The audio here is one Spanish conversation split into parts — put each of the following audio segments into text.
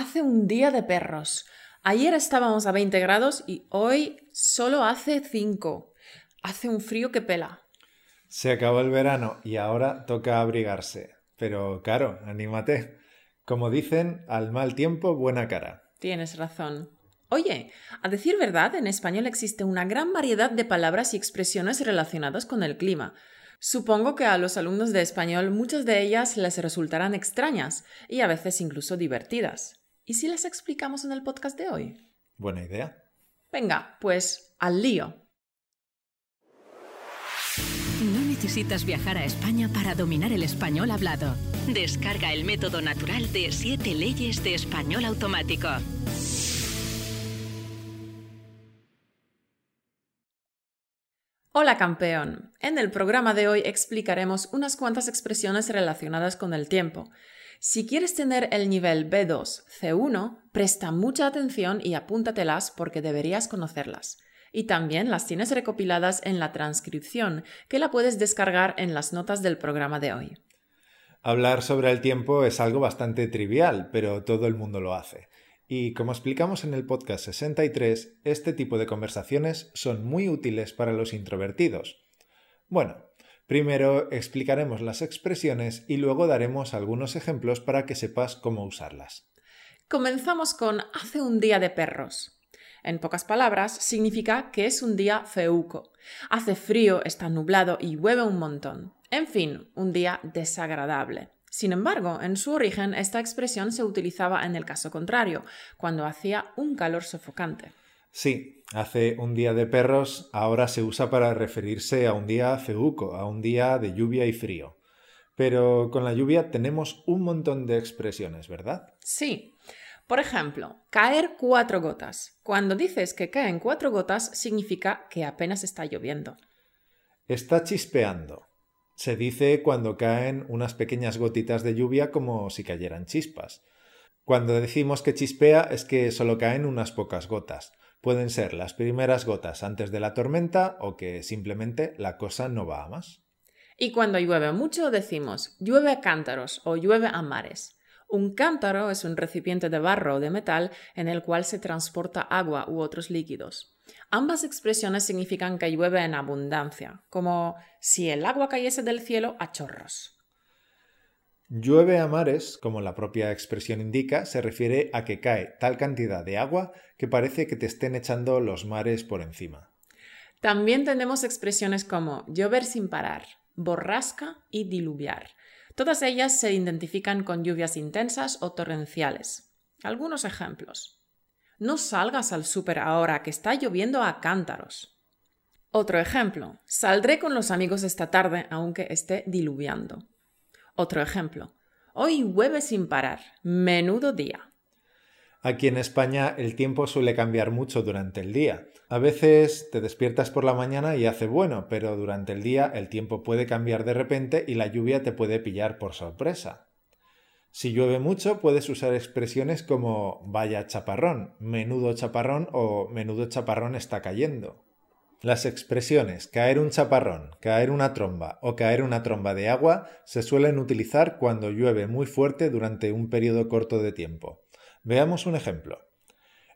Hace un día de perros. Ayer estábamos a 20 grados y hoy solo hace 5. Hace un frío que pela. Se acabó el verano y ahora toca abrigarse. Pero, Caro, anímate. Como dicen, al mal tiempo, buena cara. Tienes razón. Oye, a decir verdad, en español existe una gran variedad de palabras y expresiones relacionadas con el clima. Supongo que a los alumnos de español muchas de ellas les resultarán extrañas y a veces incluso divertidas. ¿Y si las explicamos en el podcast de hoy? Buena idea. Venga, pues al lío. No necesitas viajar a España para dominar el español hablado. Descarga el método natural de 7 leyes de español automático. Hola campeón. En el programa de hoy explicaremos unas cuantas expresiones relacionadas con el tiempo. Si quieres tener el nivel B2, C1, presta mucha atención y apúntatelas porque deberías conocerlas. Y también las tienes recopiladas en la transcripción, que la puedes descargar en las notas del programa de hoy. Hablar sobre el tiempo es algo bastante trivial, pero todo el mundo lo hace. Y como explicamos en el podcast 63, este tipo de conversaciones son muy útiles para los introvertidos. Bueno, primero explicaremos las expresiones y luego daremos algunos ejemplos para que sepas cómo usarlas. Comenzamos con hace un día de perros. En pocas palabras, significa que es un día feuco. Hace frío, está nublado y llueve un montón. En fin, un día desagradable. Sin embargo, en su origen esta expresión se utilizaba en el caso contrario, cuando hacía un calor sofocante. Sí, hace un día de perros ahora se usa para referirse a un día feuco, a un día de lluvia y frío. Pero con la lluvia tenemos un montón de expresiones, ¿verdad? Sí. Por ejemplo, caer cuatro gotas. Cuando dices que caen cuatro gotas, significa que apenas está lloviendo. Está chispeando. Se dice cuando caen unas pequeñas gotitas de lluvia como si cayeran chispas. Cuando decimos que chispea es que solo caen unas pocas gotas. Pueden ser las primeras gotas antes de la tormenta o que simplemente la cosa no va a más. Y cuando llueve mucho decimos llueve a cántaros o llueve a mares. Un cántaro es un recipiente de barro o de metal en el cual se transporta agua u otros líquidos. Ambas expresiones significan que llueve en abundancia, como si el agua cayese del cielo a chorros. Llueve a mares, como la propia expresión indica, se refiere a que cae tal cantidad de agua que parece que te estén echando los mares por encima. También tenemos expresiones como llover sin parar, borrasca y diluviar. Todas ellas se identifican con lluvias intensas o torrenciales. Algunos ejemplos. No salgas al súper ahora que está lloviendo a cántaros. Otro ejemplo. Saldré con los amigos esta tarde aunque esté diluviando. Otro ejemplo. Hoy llueve sin parar. Menudo día. Aquí en España el tiempo suele cambiar mucho durante el día. A veces te despiertas por la mañana y hace bueno, pero durante el día el tiempo puede cambiar de repente y la lluvia te puede pillar por sorpresa. Si llueve mucho, puedes usar expresiones como vaya chaparrón, menudo chaparrón o menudo chaparrón está cayendo. Las expresiones caer un chaparrón, caer una tromba o caer una tromba de agua se suelen utilizar cuando llueve muy fuerte durante un periodo corto de tiempo. Veamos un ejemplo.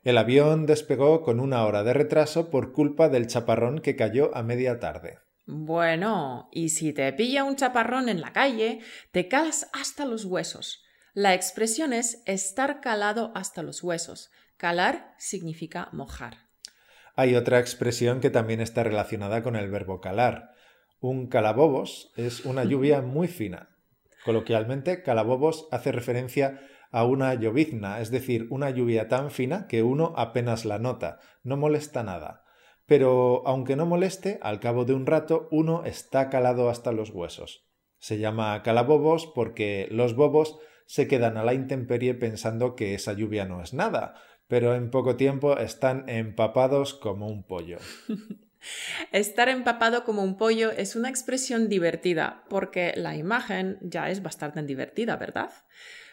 El avión despegó con una hora de retraso por culpa del chaparrón que cayó a media tarde. Bueno, y si te pilla un chaparrón en la calle, te calas hasta los huesos. La expresión es estar calado hasta los huesos. Calar significa mojar. Hay otra expresión que también está relacionada con el verbo calar. Un calabobos es una lluvia muy fina. Coloquialmente, calabobos hace referencia a una llovizna, es decir, una lluvia tan fina que uno apenas la nota, no molesta nada. Pero aunque no moleste, al cabo de un rato uno está calado hasta los huesos. Se llama calabobos porque los bobos se quedan a la intemperie pensando que esa lluvia no es nada, pero en poco tiempo están empapados como un pollo. Estar empapado como un pollo es una expresión divertida, porque la imagen ya es bastante divertida, ¿verdad?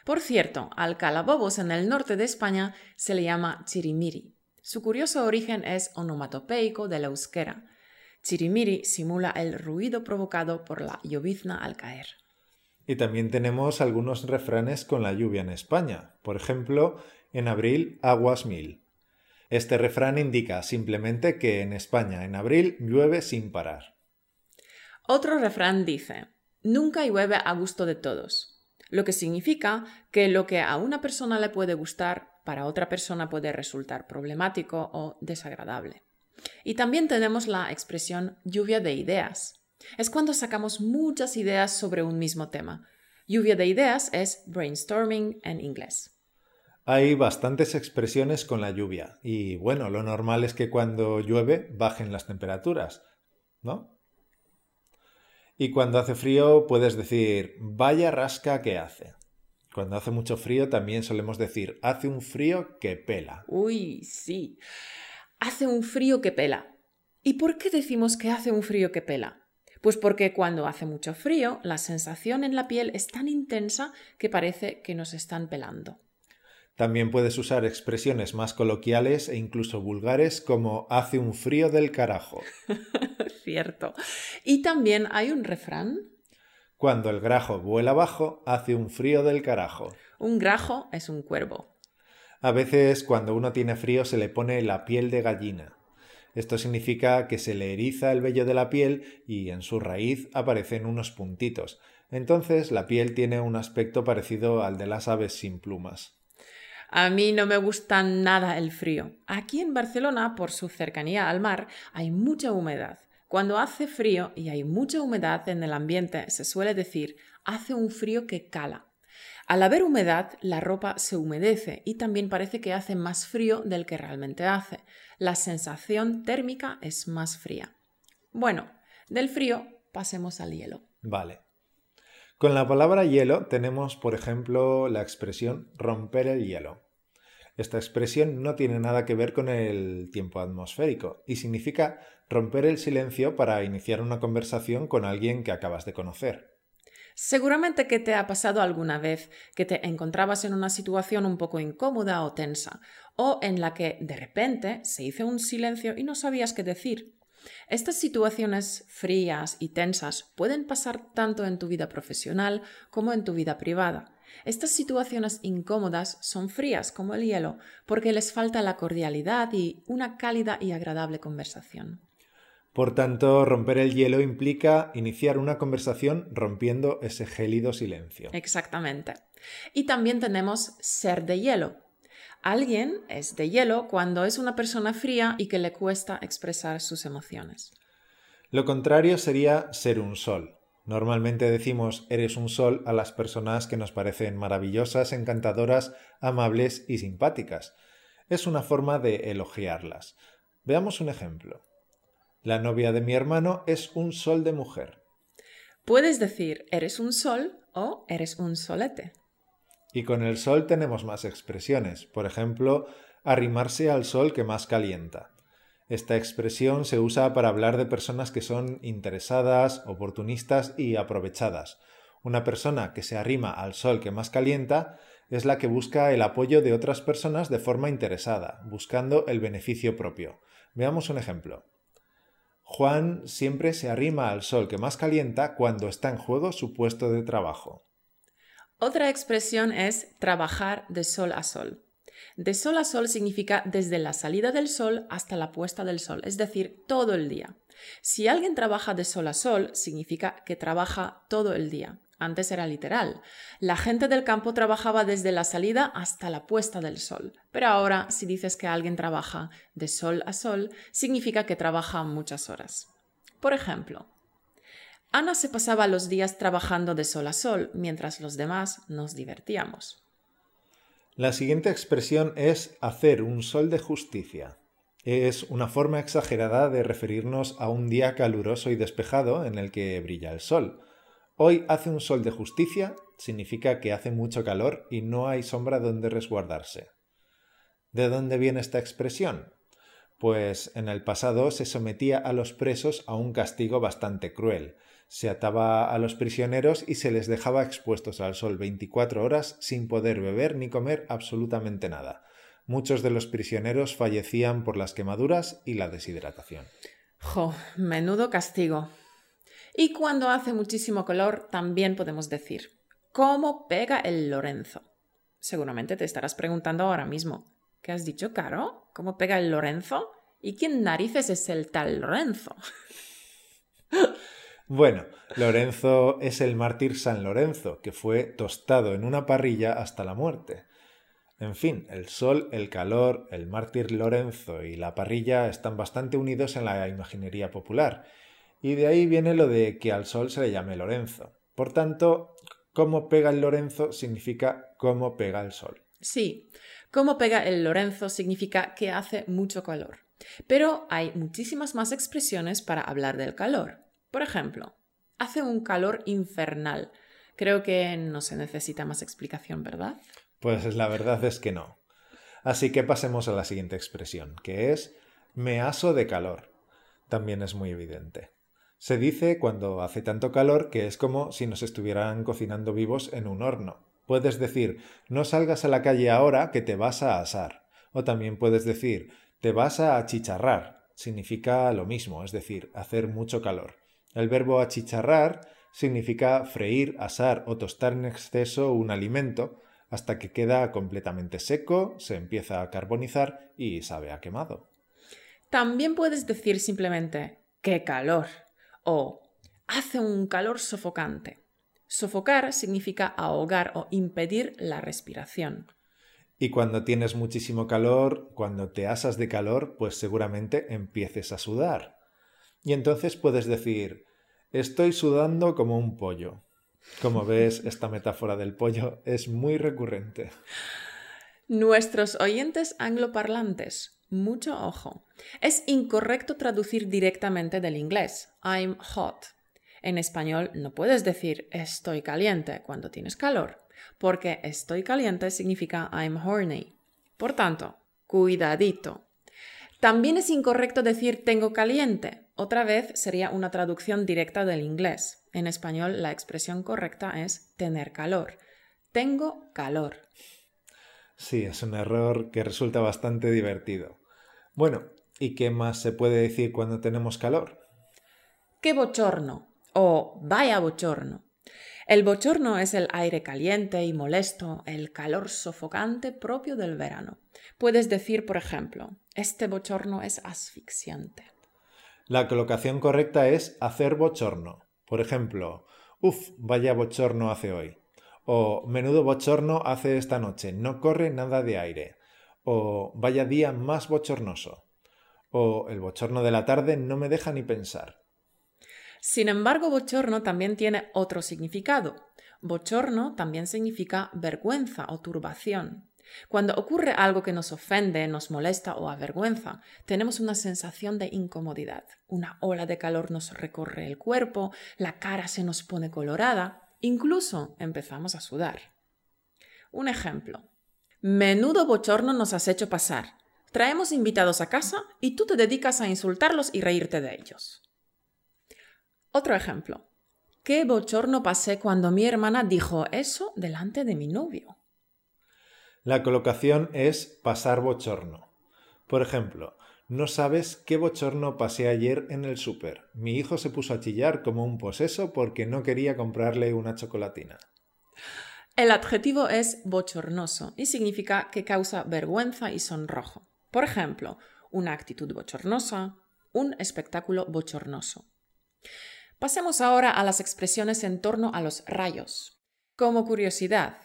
Por cierto, al calabobos en el norte de España se le llama chirimiri. Su curioso origen es onomatopeico de la euskera. Chirimiri simula el ruido provocado por la llovizna al caer. Y también tenemos algunos refranes con la lluvia en España. Por ejemplo, En abril, aguas mil. Este refrán indica simplemente que en España en abril llueve sin parar. Otro refrán dice, nunca llueve a gusto de todos, lo que significa que lo que a una persona le puede gustar, para otra persona puede resultar problemático o desagradable. Y también tenemos la expresión lluvia de ideas. Es cuando sacamos muchas ideas sobre un mismo tema. Lluvia de ideas es brainstorming en inglés. Hay bastantes expresiones con la lluvia y bueno, lo normal es que cuando llueve bajen las temperaturas, ¿no? Y cuando hace frío puedes decir vaya rasca que hace. Cuando hace mucho frío también solemos decir hace un frío que pela. Uy, sí. Hace un frío que pela. ¿Y por qué decimos que hace un frío que pela? Pues porque cuando hace mucho frío, la sensación en la piel es tan intensa que parece que nos están pelando. También puedes usar expresiones más coloquiales e incluso vulgares como hace un frío del carajo. Cierto. Y también hay un refrán. Cuando el grajo vuela abajo, hace un frío del carajo. Un grajo es un cuervo. A veces cuando uno tiene frío se le pone la piel de gallina. Esto significa que se le eriza el vello de la piel y en su raíz aparecen unos puntitos. Entonces la piel tiene un aspecto parecido al de las aves sin plumas. A mí no me gusta nada el frío. Aquí en Barcelona, por su cercanía al mar, hay mucha humedad. Cuando hace frío y hay mucha humedad en el ambiente, se suele decir hace un frío que cala. Al haber humedad, la ropa se humedece y también parece que hace más frío del que realmente hace. La sensación térmica es más fría. Bueno, del frío pasemos al hielo. Vale. Con la palabra hielo tenemos, por ejemplo, la expresión romper el hielo. Esta expresión no tiene nada que ver con el tiempo atmosférico y significa romper el silencio para iniciar una conversación con alguien que acabas de conocer. Seguramente que te ha pasado alguna vez que te encontrabas en una situación un poco incómoda o tensa, o en la que de repente se hizo un silencio y no sabías qué decir. Estas situaciones frías y tensas pueden pasar tanto en tu vida profesional como en tu vida privada. Estas situaciones incómodas son frías como el hielo porque les falta la cordialidad y una cálida y agradable conversación. Por tanto, romper el hielo implica iniciar una conversación rompiendo ese gélido silencio. Exactamente. Y también tenemos ser de hielo, Alguien es de hielo cuando es una persona fría y que le cuesta expresar sus emociones. Lo contrario sería ser un sol. Normalmente decimos eres un sol a las personas que nos parecen maravillosas, encantadoras, amables y simpáticas. Es una forma de elogiarlas. Veamos un ejemplo. La novia de mi hermano es un sol de mujer. Puedes decir eres un sol o eres un solete. Y con el sol tenemos más expresiones, por ejemplo, arrimarse al sol que más calienta. Esta expresión se usa para hablar de personas que son interesadas, oportunistas y aprovechadas. Una persona que se arrima al sol que más calienta es la que busca el apoyo de otras personas de forma interesada, buscando el beneficio propio. Veamos un ejemplo. Juan siempre se arrima al sol que más calienta cuando está en juego su puesto de trabajo. Otra expresión es trabajar de sol a sol. De sol a sol significa desde la salida del sol hasta la puesta del sol, es decir, todo el día. Si alguien trabaja de sol a sol, significa que trabaja todo el día. Antes era literal. La gente del campo trabajaba desde la salida hasta la puesta del sol. Pero ahora, si dices que alguien trabaja de sol a sol, significa que trabaja muchas horas. Por ejemplo, Ana se pasaba los días trabajando de sol a sol, mientras los demás nos divertíamos. La siguiente expresión es hacer un sol de justicia. Es una forma exagerada de referirnos a un día caluroso y despejado en el que brilla el sol. Hoy hace un sol de justicia significa que hace mucho calor y no hay sombra donde resguardarse. ¿De dónde viene esta expresión? Pues en el pasado se sometía a los presos a un castigo bastante cruel, se ataba a los prisioneros y se les dejaba expuestos al sol 24 horas sin poder beber ni comer absolutamente nada. Muchos de los prisioneros fallecían por las quemaduras y la deshidratación. ¡Jo! Menudo castigo. Y cuando hace muchísimo calor, también podemos decir, ¿cómo pega el Lorenzo? Seguramente te estarás preguntando ahora mismo, ¿qué has dicho, Caro? ¿Cómo pega el Lorenzo? ¿Y quién narices es el tal Lorenzo? Bueno, Lorenzo es el mártir San Lorenzo, que fue tostado en una parrilla hasta la muerte. En fin, el sol, el calor, el mártir Lorenzo y la parrilla están bastante unidos en la imaginería popular, y de ahí viene lo de que al sol se le llame Lorenzo. Por tanto, cómo pega el Lorenzo significa cómo pega el sol. Sí, cómo pega el Lorenzo significa que hace mucho calor. Pero hay muchísimas más expresiones para hablar del calor. Por ejemplo, hace un calor infernal. Creo que no se necesita más explicación, ¿verdad? Pues la verdad es que no. Así que pasemos a la siguiente expresión, que es me aso de calor. También es muy evidente. Se dice cuando hace tanto calor que es como si nos estuvieran cocinando vivos en un horno. Puedes decir no salgas a la calle ahora que te vas a asar. O también puedes decir te vas a achicharrar. Significa lo mismo, es decir, hacer mucho calor. El verbo achicharrar significa freír, asar o tostar en exceso un alimento hasta que queda completamente seco, se empieza a carbonizar y sabe a quemado. También puedes decir simplemente ¡qué calor! o hace un calor sofocante. Sofocar significa ahogar o impedir la respiración. Y cuando tienes muchísimo calor, cuando te asas de calor, pues seguramente empieces a sudar. Y entonces puedes decir, estoy sudando como un pollo. Como ves, esta metáfora del pollo es muy recurrente. Nuestros oyentes angloparlantes, mucho ojo. Es incorrecto traducir directamente del inglés, I'm hot. En español no puedes decir estoy caliente cuando tienes calor, porque estoy caliente significa I'm horny. Por tanto, cuidadito. También es incorrecto decir tengo caliente. Otra vez sería una traducción directa del inglés. En español la expresión correcta es tener calor. Tengo calor. Sí, es un error que resulta bastante divertido. Bueno, ¿y qué más se puede decir cuando tenemos calor? ¡Qué bochorno! o vaya bochorno. El bochorno es el aire caliente y molesto, el calor sofocante propio del verano. Puedes decir, por ejemplo, este bochorno es asfixiante. La colocación correcta es hacer bochorno. Por ejemplo, uf, vaya bochorno hace hoy. O menudo bochorno hace esta noche, no corre nada de aire. O vaya día más bochornoso. O el bochorno de la tarde no me deja ni pensar. Sin embargo, bochorno también tiene otro significado. Bochorno también significa vergüenza o turbación. Cuando ocurre algo que nos ofende, nos molesta o avergüenza, tenemos una sensación de incomodidad. Una ola de calor nos recorre el cuerpo, la cara se nos pone colorada, incluso empezamos a sudar. Un ejemplo. Menudo bochorno nos has hecho pasar. Traemos invitados a casa y tú te dedicas a insultarlos y reírte de ellos. Otro ejemplo. Qué bochorno pasé cuando mi hermana dijo eso delante de mi novio. La colocación es pasar bochorno. Por ejemplo, no sabes qué bochorno pasé ayer en el súper. Mi hijo se puso a chillar como un poseso porque no quería comprarle una chocolatina. El adjetivo es bochornoso y significa que causa vergüenza y sonrojo. Por ejemplo, una actitud bochornosa, un espectáculo bochornoso. Pasemos ahora a las expresiones en torno a los rayos. Como curiosidad,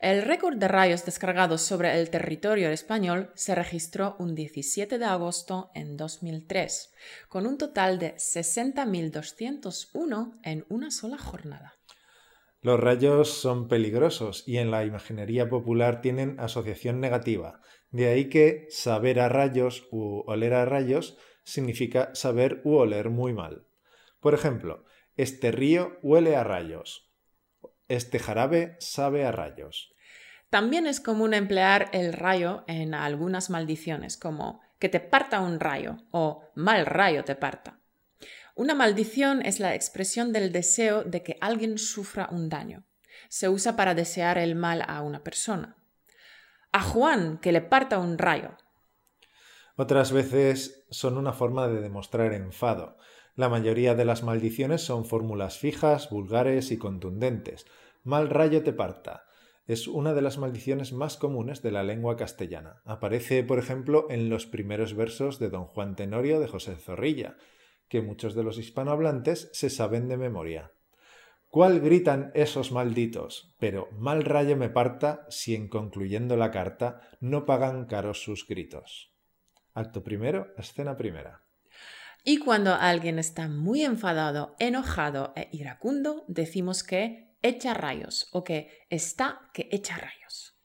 el récord de rayos descargados sobre el territorio español se registró un 17 de agosto en 2003, con un total de 60.201 en una sola jornada. Los rayos son peligrosos y en la imaginería popular tienen asociación negativa. De ahí que saber a rayos u oler a rayos significa saber u oler muy mal. Por ejemplo, este río huele a rayos. Este jarabe sabe a rayos. También es común emplear el rayo en algunas maldiciones, como que te parta un rayo o mal rayo te parta. Una maldición es la expresión del deseo de que alguien sufra un daño. Se usa para desear el mal a una persona. A Juan que le parta un rayo. Otras veces son una forma de demostrar enfado. La mayoría de las maldiciones son fórmulas fijas, vulgares y contundentes. Mal rayo te parta. Es una de las maldiciones más comunes de la lengua castellana. Aparece, por ejemplo, en los primeros versos de Don Juan Tenorio de José Zorrilla, que muchos de los hispanohablantes se saben de memoria. ¿Cuál gritan esos malditos? Pero mal rayo me parta si en concluyendo la carta no pagan caros sus gritos. Acto primero, escena primera. Y cuando alguien está muy enfadado, enojado e iracundo, decimos que echa rayos o que está que echa rayos.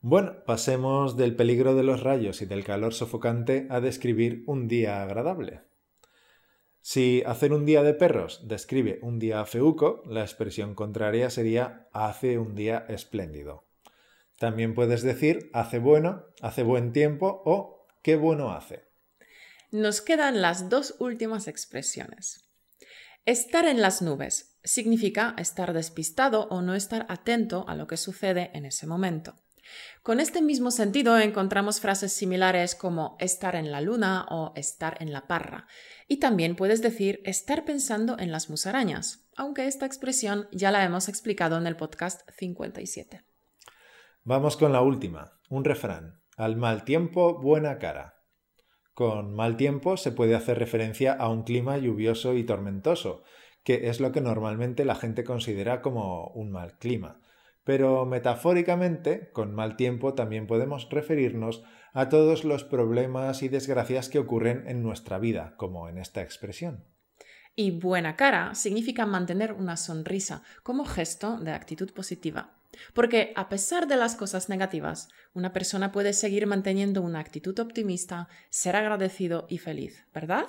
Bueno, pasemos del peligro de los rayos y del calor sofocante a describir un día agradable. Si hacer un día de perros describe un día feuco, la expresión contraria sería hace un día espléndido. También puedes decir hace bueno, hace buen tiempo o qué bueno hace. Nos quedan las dos últimas expresiones. Estar en las nubes significa estar despistado o no estar atento a lo que sucede en ese momento. Con este mismo sentido encontramos frases similares como estar en la luna o estar en la parra. Y también puedes decir estar pensando en las musarañas, aunque esta expresión ya la hemos explicado en el podcast 57. Vamos con la última, un refrán. Al mal tiempo, buena cara. Con mal tiempo se puede hacer referencia a un clima lluvioso y tormentoso, que es lo que normalmente la gente considera como un mal clima. Pero metafóricamente, con mal tiempo también podemos referirnos a todos los problemas y desgracias que ocurren en nuestra vida, como en esta expresión. Y buena cara significa mantener una sonrisa como gesto de actitud positiva. Porque a pesar de las cosas negativas, una persona puede seguir manteniendo una actitud optimista, ser agradecido y feliz, ¿verdad?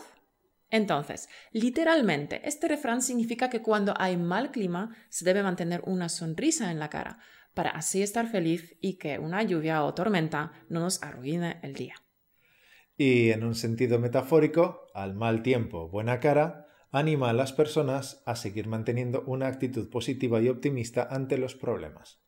Entonces, literalmente, este refrán significa que cuando hay mal clima se debe mantener una sonrisa en la cara, para así estar feliz y que una lluvia o tormenta no nos arruine el día. Y en un sentido metafórico, al mal tiempo, buena cara, anima a las personas a seguir manteniendo una actitud positiva y optimista ante los problemas.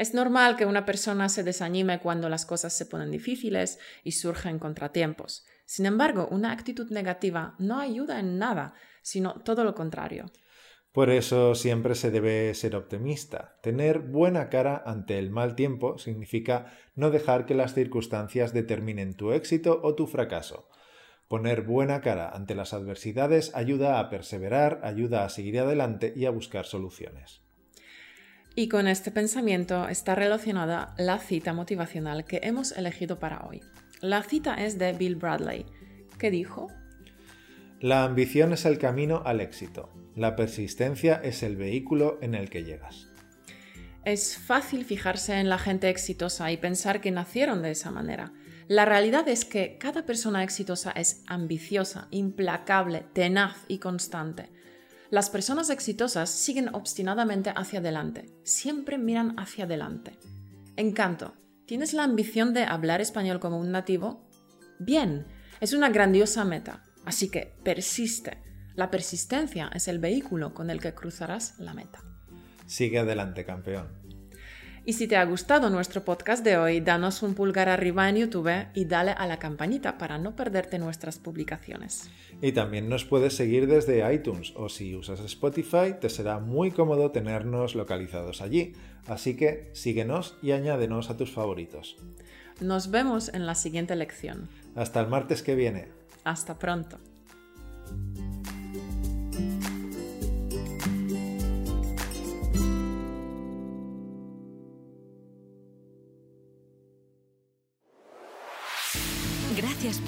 Es normal que una persona se desanime cuando las cosas se ponen difíciles y surgen contratiempos. Sin embargo, una actitud negativa no ayuda en nada, sino todo lo contrario. Por eso siempre se debe ser optimista. Tener buena cara ante el mal tiempo significa no dejar que las circunstancias determinen tu éxito o tu fracaso. Poner buena cara ante las adversidades ayuda a perseverar, ayuda a seguir adelante y a buscar soluciones. Y con este pensamiento está relacionada la cita motivacional que hemos elegido para hoy. La cita es de Bill Bradley, que dijo, La ambición es el camino al éxito, la persistencia es el vehículo en el que llegas. Es fácil fijarse en la gente exitosa y pensar que nacieron de esa manera, la realidad es que cada persona exitosa es ambiciosa, implacable, tenaz y constante. Las personas exitosas siguen obstinadamente hacia adelante, siempre miran hacia adelante. Encanto, ¿tienes la ambición de hablar español como un nativo? Bien, es una grandiosa meta, así que persiste. La persistencia es el vehículo con el que cruzarás la meta. Sigue adelante, campeón. Y si te ha gustado nuestro podcast de hoy, danos un pulgar arriba en YouTube y dale a la campanita para no perderte nuestras publicaciones. Y también nos puedes seguir desde iTunes o si usas Spotify te será muy cómodo tenernos localizados allí. Así que síguenos y añádenos a tus favoritos. Nos vemos en la siguiente lección. Hasta el martes que viene. Hasta pronto.